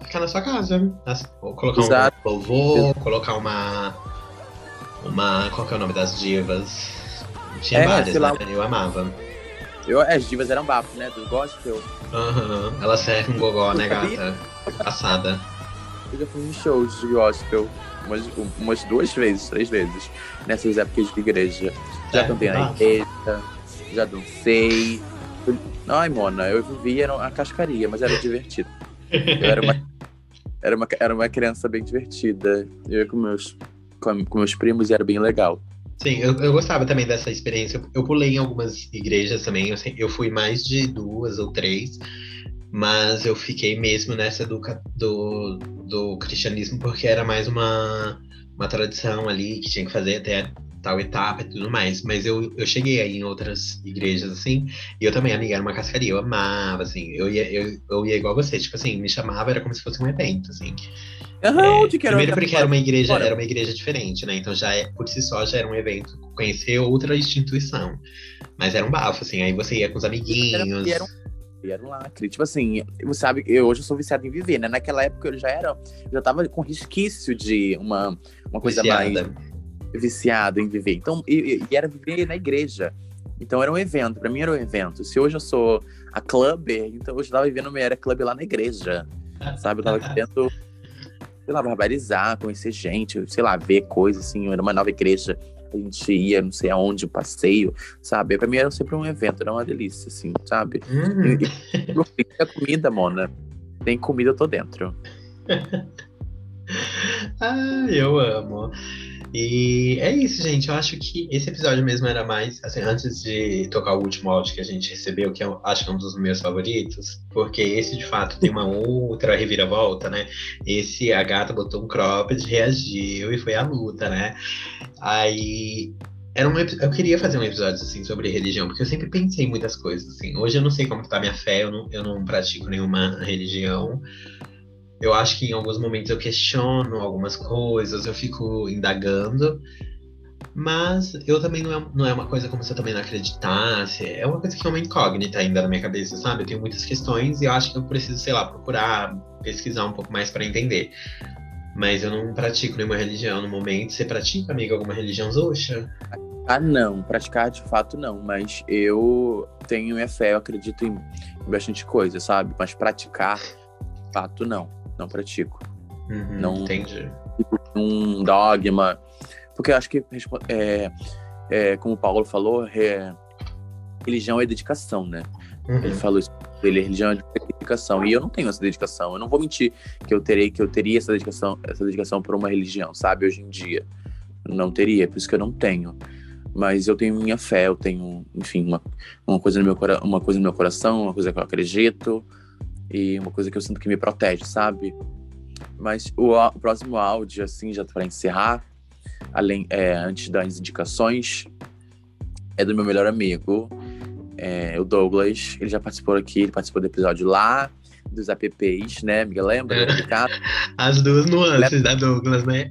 ficar na sua casa, as- ou colocar Exato. um louvor, colocar uma. Uma. Qual que é o nome das divas? Tinha É, várias, lá. né? Eu amava. Eu, as divas eram bafo, né? Do gospel. Aham. Ela serve um gogó, né, gata? Passada. Eu já fui em shows de gospel umas, umas duas vezes, três vezes, nessas épocas de igreja. Já É, cantei na igreja, já dancei. Ai, Mona, eu vivia a cascaria, mas era divertido. Eu era uma, era uma, era uma criança bem divertida. Eu ia com meus, com, com meus primos e era bem legal. Sim, eu, eu gostava também dessa experiência. Eu, eu pulei em algumas igrejas também. Eu, eu fui mais de duas ou três, mas eu fiquei mesmo nessa do, do, do cristianismo porque era mais uma, uma tradição ali que tinha que fazer até tal etapa e tudo mais. Mas eu, eu cheguei aí em outras igrejas assim, e eu também, amiga, era uma cascaria. Eu amava, assim. Eu ia, eu, eu ia igual você, tipo assim, me chamava, era como se fosse um evento, assim. Aham, É, que era? primeiro porque era uma igreja, Fora. era uma igreja diferente, né? Então já é, por si só já era um evento conhecer outra instituição. Mas era um bafo, assim, aí você ia com os amiguinhos. E era um, e era um lacre. Tipo assim, você sabe, eu hoje eu sou viciado em viver, né? Naquela época eu já era, eu já tava com resquício de uma, uma coisa mais viciada. Viciado em viver. Então, e, e- era viver na igreja. Então era um evento, pra mim era um evento. Se hoje eu sou a clubber, então hoje eu tava vivendo minha era club lá na igreja. Sabe? Eu tava querendo, sei lá, barbarizar, conhecer gente, sei lá, ver coisas assim. Era uma nova igreja. A gente ia, não sei aonde, um passeio, sabe? Pra mim era sempre um evento, era uma delícia, assim, sabe? Uhum. E, e, a comida, Mona. Tem comida, eu tô dentro. Ai, eu amo. E é isso, gente. Eu acho que esse episódio mesmo era mais. Assim, antes de tocar o último áudio que a gente recebeu, que eu acho que é um dos meus favoritos, porque esse de fato tem uma outra reviravolta, né? Esse a gata botou um cropped, reagiu e foi a luta, né? Aí era um, eu queria fazer um episódio assim sobre religião, porque eu sempre pensei muitas coisas assim. Hoje eu não sei como está minha fé, eu não, eu não pratico nenhuma religião. Eu acho que em alguns momentos eu questiono algumas coisas, eu fico indagando. Mas eu também não é, não é uma coisa como se eu também não acreditasse. É uma coisa que é uma incógnita ainda na minha cabeça, sabe? Eu tenho muitas questões e eu acho que eu preciso, sei lá, procurar, pesquisar um pouco mais para entender. Mas eu não pratico nenhuma religião no momento. Você pratica, amiga, alguma religião Zoxa? Ah, não. Praticar de fato não. Mas eu tenho minha fé, eu acredito em, bastante coisa, sabe? Mas praticar, de fato, não. Não pratico. Uhum, não entendi. Um dogma. Porque eu acho que, é, é, como o Paulo falou, é, religião é dedicação, né? Uhum. Ele falou isso dele, religião é dedicação. E eu não tenho essa dedicação. Eu não vou mentir que eu terei, que eu teria essa dedicação, essa dedicação por uma religião, sabe? Hoje em dia. Não teria, por isso que eu não tenho. Mas eu tenho minha fé, eu tenho, enfim, uma, uma, coisa no meu, uma coisa no meu coração, uma coisa que eu acredito e uma coisa que eu sinto que me protege, sabe? Mas o, o próximo áudio, assim, já para encerrar, além, é, antes das indicações, é do meu melhor amigo, é, o Douglas, ele já participou aqui, ele participou do episódio lá, dos apps, né, amiga? Lembra? É. As duas nuances da Douglas, né?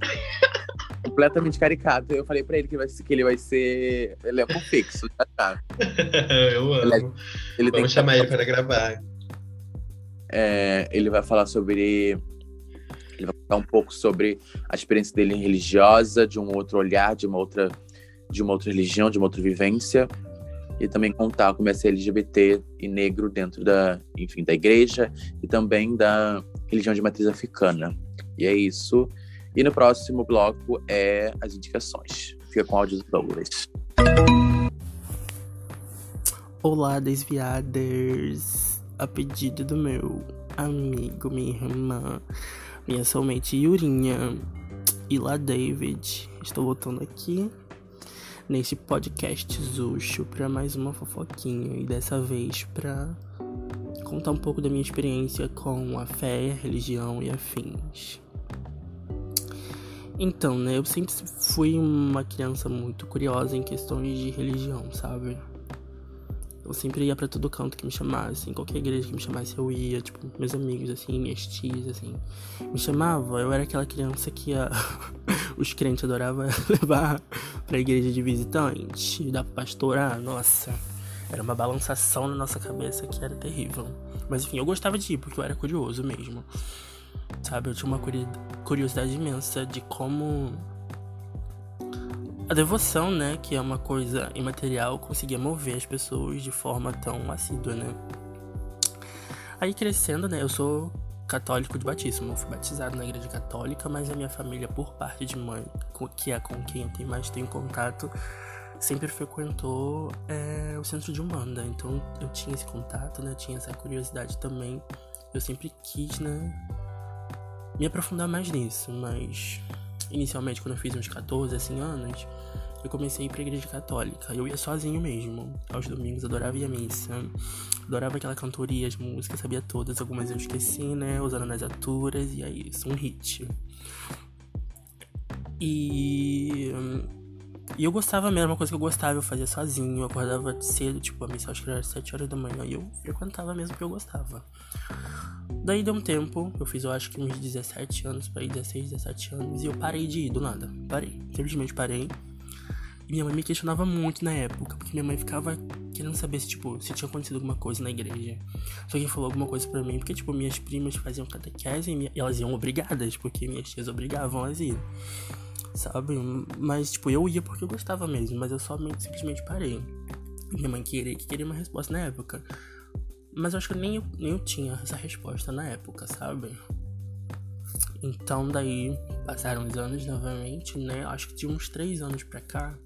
Completamente caricato. Eu falei pra ele que, vai, que ele vai ser elenco fixo, tá? tá. Eu amo. Ele, é, ele Vamos chamar ele para gravar. É, ele vai falar sobre. Ele vai falar um pouco sobre a experiência dele religiosa, de um outro olhar, de uma outra, de uma outra religião, de uma outra vivência e também contar como é ser LGBT e negro dentro da, enfim, da igreja e também da religião de matriz africana. E é isso. E no próximo bloco é as indicações. Fica com áudio do Douglas. Olá, desviadas! A pedido do meu amigo, minha irmã, minha somente Yurinha e lá David, estou voltando aqui nesse podcast Zuxo para mais uma fofoquinha e dessa vez para contar um pouco da minha experiência com a fé, a religião e afins. Então, né, eu sempre fui uma criança muito curiosa em questões de religião, sabe? Eu sempre ia para todo canto que me chamasse, em qualquer igreja que me chamasse eu ia, tipo, meus amigos, assim, minhas tias, assim, me chamavam. Eu era aquela criança que os crentes adoravam levar pra igreja de visitante, da pastora, nossa, era uma balançação na nossa cabeça que era terrível. Mas enfim, eu gostava de ir porque eu era curioso mesmo. Sabe, eu tinha uma curiosidade imensa de como a devoção, né, que é uma coisa imaterial, conseguia mover as pessoas de forma tão assídua, né? Aí crescendo, né, eu sou católico de batismo. Eu fui batizado na igreja católica, mas a minha família, por parte de mãe, que é com quem eu tenho mais tenho contato, sempre frequentou é, o centro de Umbanda. Então eu tinha esse contato, né? Tinha essa curiosidade também. Eu sempre quis, né? Me aprofundar mais nisso, mas inicialmente quando eu fiz uns 14, assim anos, eu comecei a ir pra igreja católica. Eu ia sozinho mesmo. Aos domingos adorava ir à missa. Adorava aquela cantoria, as músicas, sabia todas. Algumas eu esqueci, né? Usando nas aturas. E é isso, um hit. E. E eu gostava mesmo, uma coisa que eu gostava, eu fazia sozinho, eu acordava cedo, tipo, a missa acho que era 7 horas da manhã, e eu frequentava mesmo porque eu gostava. Daí deu um tempo, eu fiz eu acho que uns 17 anos, para ir 16, 17 anos, e eu parei de ir do nada. Parei, simplesmente parei. E minha mãe me questionava muito na época, porque minha mãe ficava querendo saber se, tipo, se tinha acontecido alguma coisa na igreja. Se alguém falou alguma coisa para mim, porque, tipo, minhas primas faziam catequese e elas iam obrigadas, porque minhas tias obrigavam elas a ir. Sabe? Mas, tipo, eu ia porque eu gostava mesmo, mas eu só simplesmente parei. Minha mãe queria, queria uma resposta na época. Mas eu acho que nem eu, nem eu tinha essa resposta na época, sabe? Então daí passaram os anos novamente, né? Acho que de uns três anos pra cá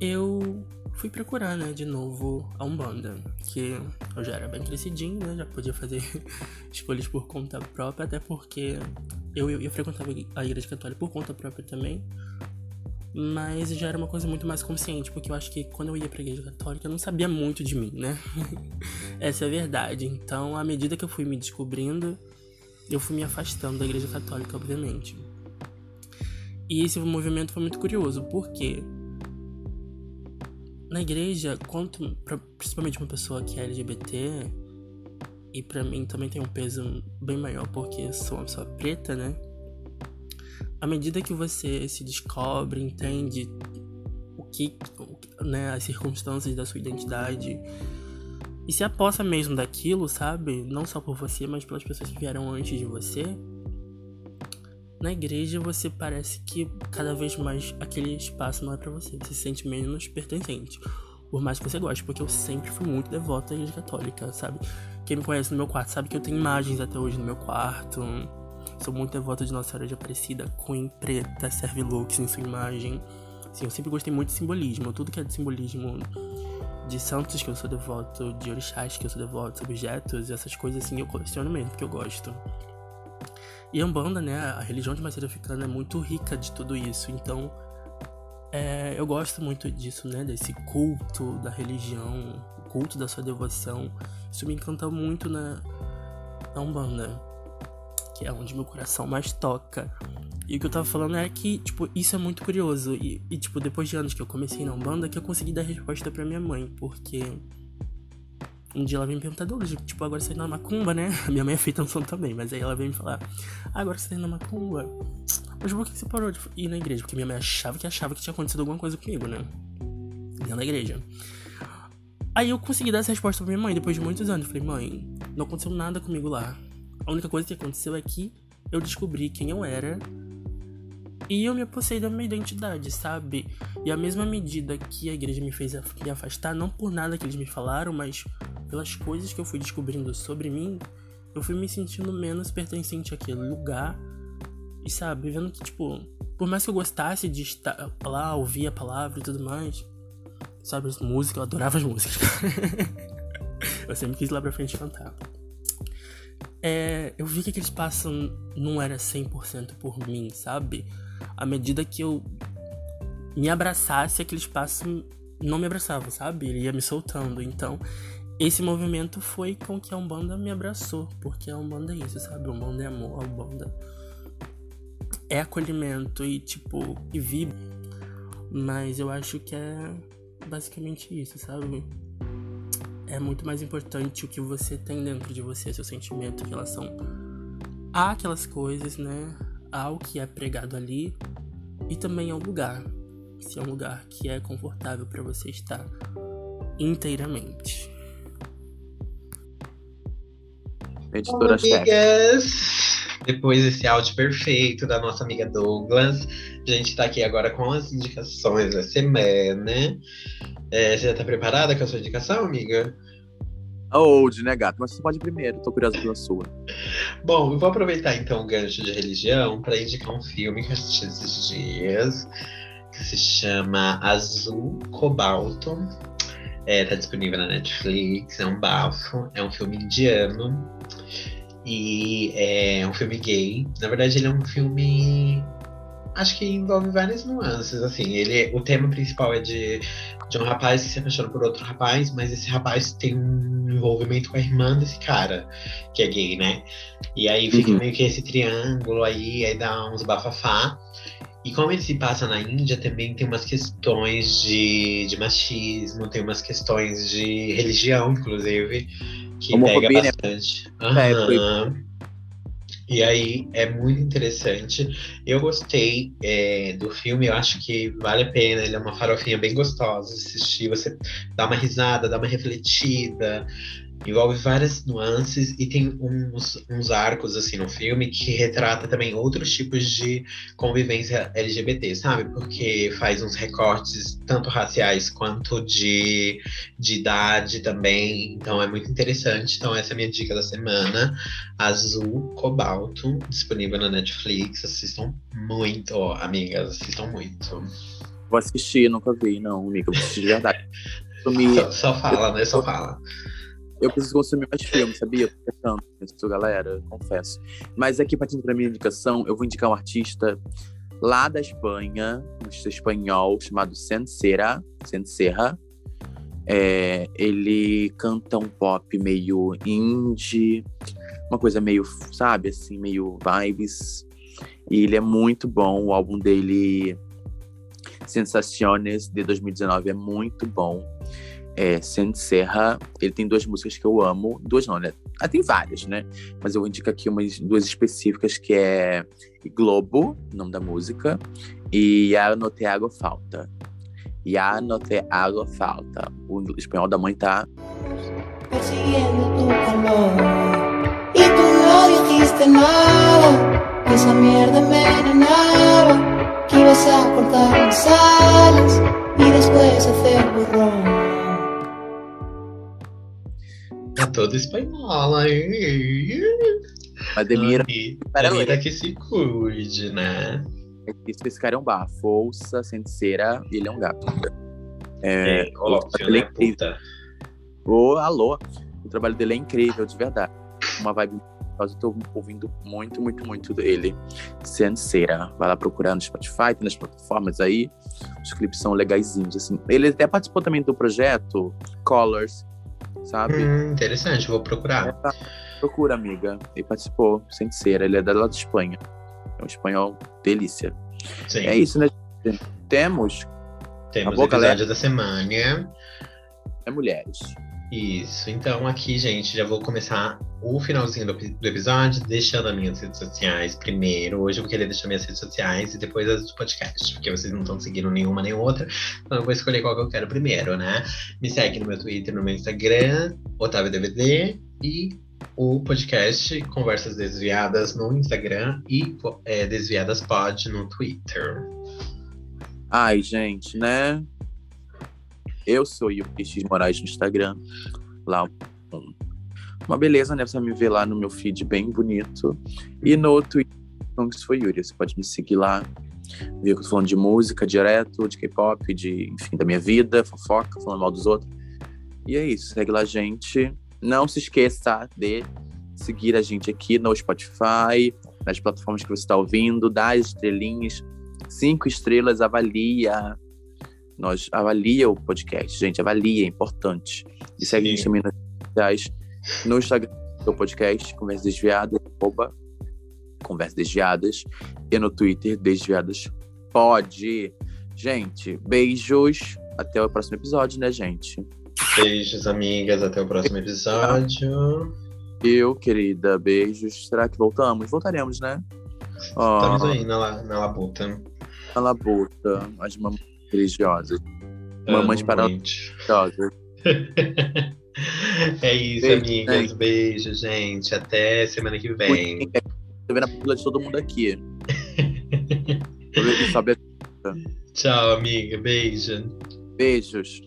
eu fui procurar, né, de novo a Umbanda, que eu já era bem crescidinho, né, já podia fazer escolhas por conta própria, até porque eu, eu, eu frequentava a igreja católica por conta própria também, mas já era uma coisa muito mais consciente, porque eu acho que quando eu ia pra igreja católica eu não sabia muito de mim, né? Essa é a verdade. Então, à medida que eu fui me descobrindo, eu fui me afastando da igreja católica, obviamente. E esse movimento foi muito curioso, porque na igreja, quanto, principalmente uma pessoa que é LGBT, e para mim também tem um peso bem maior porque sou uma pessoa preta, né? À medida que você se descobre, entende o que, né, as circunstâncias da sua identidade e se aposta mesmo daquilo, sabe? Não só por você, mas pelas pessoas que vieram antes de você. Na igreja você parece que cada vez mais aquele espaço não é para você, você se sente menos pertencente. Por mais que você goste, porque eu sempre fui muito devota à igreja católica, sabe? Quem me conhece no meu quarto sabe que eu tenho imagens até hoje no meu quarto. Sou muito devota de Nossa Senhora de Aparecida, Queen preta, serve looks em sua imagem. Sim, eu sempre gostei muito de simbolismo, tudo que é de simbolismo de santos que eu sou devoto, de orixás que eu sou devoto, objetos, essas coisas assim eu coleciono mesmo, porque eu gosto. E Umbanda, né, a religião de matriz africana é muito rica de tudo isso, então é, eu gosto muito disso, né, desse culto da religião, o culto da sua devoção. Isso me encanta muito na, na Umbanda, que é onde meu coração mais toca. E o que eu tava falando é que, tipo, isso é muito curioso. E, e tipo, depois de anos que eu comecei na Umbanda, que eu consegui dar resposta pra minha mãe, porque um dia ela veio me perguntar, Douglas, tipo, agora você tá na macumba, né? Minha mãe é feita um som também, mas aí ela veio me falar, ah, agora você tá na macumba. Mas por que você parou de ir na igreja? Porque minha mãe achava que achava que tinha acontecido alguma coisa comigo, né? Dentro da igreja. Aí eu consegui dar essa resposta pra minha mãe depois de muitos anos. Falei, mãe, não aconteceu nada comigo lá. A única coisa que aconteceu é que eu descobri quem eu era e eu me apossei da minha identidade, sabe? E a mesma medida que a igreja me fez me afastar, não por nada que eles me falaram, mas pelas coisas que eu fui descobrindo sobre mim, eu fui me sentindo menos pertencente àquele lugar. E sabe, vendo que, tipo, por mais que eu gostasse de estar lá, ouvir a palavra e tudo mais, sabe, as músicas, eu adorava as músicas. eu sempre quis ir lá pra frente cantar. É, eu vi que aquele espaço não era 100% por mim, sabe? À medida que eu me abraçasse, aquele espaço não me abraçava, sabe? Ele ia me soltando. Então, esse movimento foi com que a Umbanda me abraçou, porque a Umbanda é isso, sabe? A Umbanda é amor, a Umbanda é acolhimento e, tipo, e vibra. Mas eu acho que é basicamente isso, sabe? É muito mais importante o que você tem dentro de você, seu sentimento em relação àquelas coisas, né? Ao que é pregado ali e também ao lugar. Se é um lugar que é confortável para você estar inteiramente. Editora amigas, depois desse áudio perfeito da nossa amiga Douglas, a gente tá aqui agora com as indicações da semana. É, você já tá preparada com a sua indicação, amiga? Old, né, gato? Mas você pode ir primeiro, tô curiosa pela sua. Bom, eu vou aproveitar então o gancho de religião para indicar um filme que eu assisti esses dias, que se chama Azul Cobalto. É, tá disponível na Netflix, é um bafo, é um filme indiano e é um filme gay. Na verdade, ele é um filme acho que envolve várias nuances, assim. Ele, o tema principal é de, de um rapaz que se apaixona por outro rapaz, mas esse rapaz tem um envolvimento com a irmã desse cara, que é gay, né? E aí fica uhum. meio que esse triângulo aí, aí dá uns bafafá. E como ele se passa na Índia, também tem umas questões de, de machismo, tem umas questões de religião, inclusive, que Homofobia, pega né? bastante. Né? Uhum. É, e aí é muito interessante. Eu gostei é, do filme, eu acho que vale a pena. Ele é uma farofinha bem gostosa de assistir. Você dá uma risada, dá uma refletida envolve várias nuances e tem uns, uns arcos assim no filme que retrata também outros tipos de convivência LGBT, sabe? Porque faz uns recortes tanto raciais quanto de, de idade também. Então é muito interessante. Então essa é a minha dica da semana. Azul Cobalto, disponível na Netflix. Assistam muito, amigas, assistam muito. Vou assistir, nunca vi, não, amiga. Eu vou assistir de verdade. Consumir, Só, só fala, né? Só fala. Eu preciso consumir mais filmes, sabia? Pensando nisso, galera, confesso. Mas aqui, partindo pra minha indicação, eu vou indicar um artista lá da Espanha, um artista espanhol chamado Sensera, Sensera. É, ele canta um pop meio indie, uma coisa meio, sabe, assim, meio vibes. E ele é muito bom. O álbum dele, Sensaciones, de 2019, é muito bom. É, Serra, ele tem duas músicas que eu amo. Duas não, né? Ah, tem várias, né? Mas eu indico aqui umas duas específicas que é Globo, nome da música, e Ya no te falta. Ya no te hago falta. O espanhol da mãe tá que a cortar alas y después hacer borrón. É toda espanhola. Ademira. Ademira Ademira que se cuide, né? Esse cara é um bafo. Ouça, Sensera, ele é um gato. É, É, óbvio, ele é né, incrível. puta? Ô, alô. O trabalho dele é incrível, de verdade. Uma vibe. Eu tô ouvindo muito, muito, muito dele. Sensera. Vai lá procurar no Spotify, tem nas plataformas aí. Os clipes são legaisinhos, assim. Ele até participou também do projeto Colors, sabe? Hum, interessante, vou procurar. Essa- Procura, amiga. Ele participou, Sensera. Ele é da lá de Espanha. É um espanhol delícia. Sim. É isso, né? gente? Temos Temos o episódio da semana. é mulheres. Isso. Então, aqui, gente, já vou começar o finalzinho do, do episódio, deixando as minhas redes sociais primeiro. Hoje eu querer deixar minhas redes sociais e depois as do podcast, porque vocês não estão seguindo nenhuma nem outra. Então eu vou escolher qual que eu quero primeiro, né? Me segue no meu Twitter, no meu Instagram, Otávio DVD e o podcast Conversas Desviadas no Instagram e é, Desviadas Pod no Twitter. Ai, gente, né? Eu sou o X Moraes no Instagram. Lá, uma beleza, né? Você vai me ver lá no meu feed bem bonito. E no Twitter, Songs for Yuri. Você pode me seguir lá. Ver que eu tô falando de música direto, de K-pop, de, enfim, da minha vida, fofoca, falando mal dos outros. E é isso. Segue lá, gente. Não se esqueça de seguir a gente aqui no Spotify, nas plataformas que você está ouvindo, dar as estrelinhas. Cinco estrelas, avalia. Nós avalia o podcast, gente, avalia, é importante. E segue a gente Sim. também nas redes sociais, no Instagram do podcast, Conversas Desviadas, arroba Conversas Desviadas, e no Twitter, Desviadas Pode. Gente, beijos. Até o próximo episódio, né, gente? Beijos, amigas. Até o próximo episódio. Eu, querida, beijos. Será que voltamos? Voltaremos, né? Ó, Estamos aí na, na labuta. a labuta, as mamães religiosas. Mamães Amo para- muito. religiosas. É isso, Beijo, amigas. gente. Beijo, gente. Até semana que vem. Tô vendo a pupila de todo mundo aqui. Tchau, amiga. Beijo. Beijos.